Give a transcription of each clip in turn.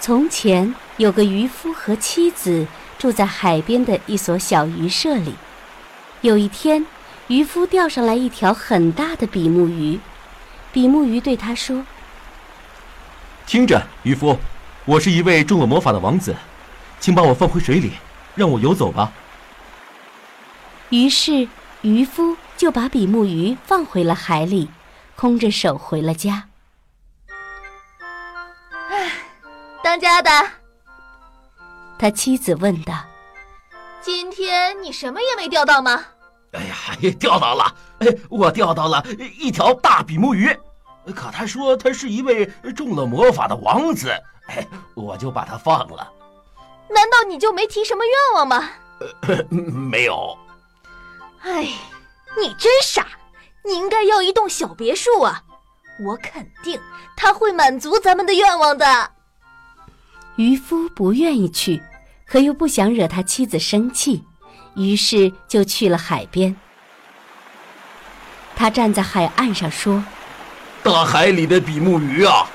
从前有个渔夫和妻子住在海边的一所小渔舍里。有一天，渔夫钓上来一条很大的比目鱼。比目鱼对他说：“听着，渔夫，我是一位中了魔法的王子，请把我放回水里，让我游走吧。”于是，渔夫就把比目鱼放回了海里。空着手回了家。家的，他妻子问道：“今天你什么也没钓到吗？”“哎呀，钓到了！哎，我钓到了一条大比目鱼。可他说他是一位中了魔法的王子，哎，我就把他放了。难道你就没提什么愿望吗？”“呃，没有。”“哎，你真傻。”你应该要一栋小别墅啊！我肯定他会满足咱们的愿望的。渔夫不愿意去，可又不想惹他妻子生气，于是就去了海边。他站在海岸上说：“大海里的比目鱼啊，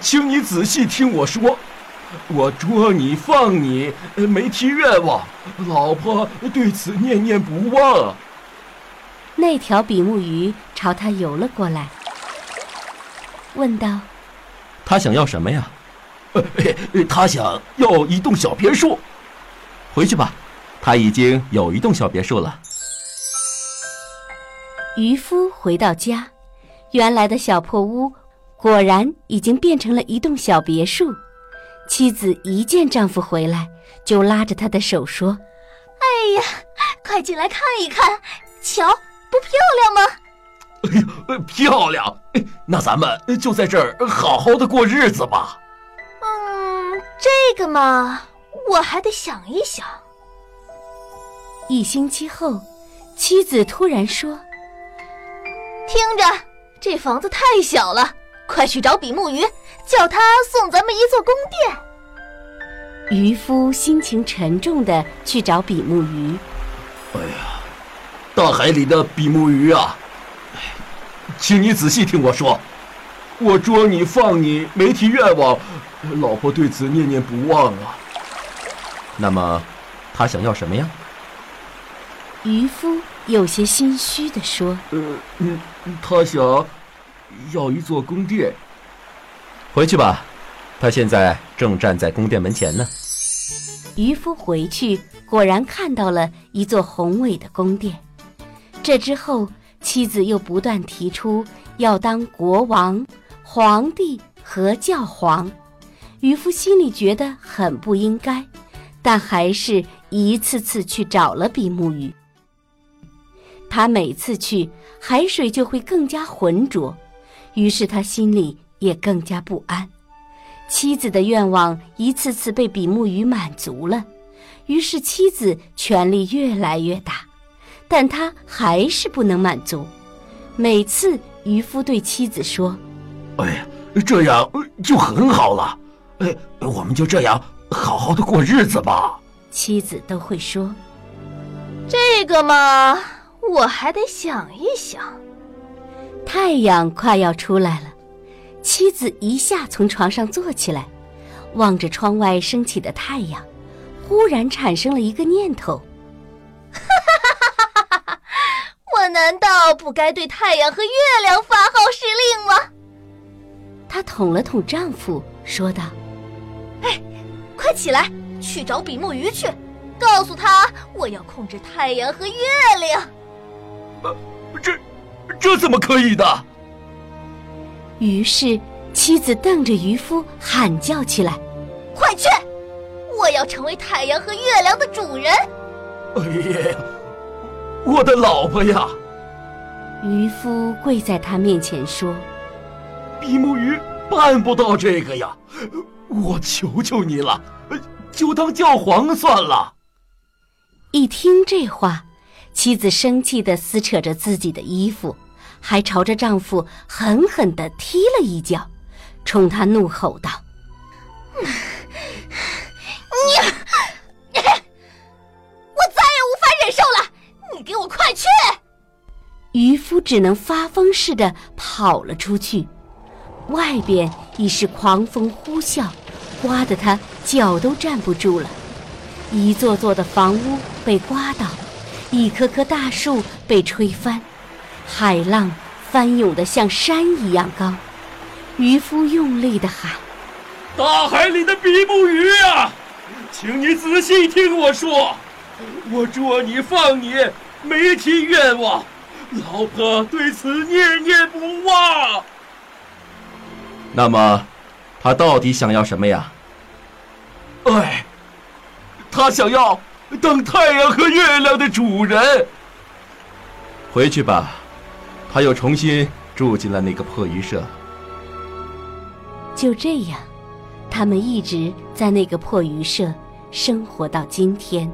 请你仔细听我说，我捉你放你，没提愿望，老婆对此念念不忘。”那条比目鱼朝他游了过来，问道：“他想要什么呀？”“ 他想要一栋小别墅。”“回去吧，他已经有一栋小别墅了。”渔夫回到家，原来的小破屋果然已经变成了一栋小别墅。妻子一见丈夫回来，就拉着他的手说：“哎呀，快进来看一看，瞧！”不漂亮吗？哎呀，漂亮！那咱们就在这儿好好的过日子吧。这个嘛，我还得想一想。一星期后，妻子突然说：“听着，这房子太小了，快去找比目鱼，叫他送咱们一座宫殿。”渔夫心情沉重的去找比目鱼。哎呀！大海里的比目鱼啊，请你仔细听我说，我捉你放你没提愿望，老婆对此念念不忘啊。那么，他想要什么呀？渔夫有些心虚的说：“呃，嗯，他想要一座宫殿。回去吧，他现在正站在宫殿门前呢。”渔夫回去，果然看到了一座宏伟的宫殿。这之后，妻子又不断提出要当国王、皇帝和教皇。渔夫心里觉得很不应该，但还是一次次去找了比目鱼。他每次去，海水就会更加浑浊，于是他心里也更加不安。妻子的愿望一次次被比目鱼满足了，于是妻子权力越来越大。但他还是不能满足。每次渔夫对妻子说：“哎呀，这样就很好了。哎，我们就这样好好的过日子吧。”妻子都会说：“这个嘛，我还得想一想。”太阳快要出来了，妻子一下从床上坐起来，望着窗外升起的太阳，忽然产生了一个念头。我难道不该对太阳和月亮发？她捅了捅丈夫，说道：“哎，快起来，去找比目鱼去，告诉他我要控制太阳和月亮。”呃，这，这怎么可以的？于是妻子瞪着渔夫喊叫起来：“快去！我要成为太阳和月亮的主人！”哎呀！我的老婆呀！渔夫跪在他面前说：“比目鱼办不到这个呀，我求求你了，就当教皇算了。一听这话，妻子生气的撕扯着自己的衣服，还朝着丈夫狠狠的踢了一脚，冲他怒吼道：“你，我再也无法忍受了！你给我快去！”渔夫只能发疯似的跑了出去，外边已是狂风呼啸，刮得他脚都站不住了。一座座的房屋被刮倒，一棵棵大树被吹翻，海浪翻涌的像山一样高。渔夫用力的喊：“大海里的比目鱼啊，请你仔细听我说，我捉你放你没提愿望，老婆对此念念不忘。那么，他到底想要什么呀？哎。”他想要当太阳和月亮的主人。回去吧，他又重新住进了那个破鱼舍。就这样，他们一直在那个破鱼舍生活到今天。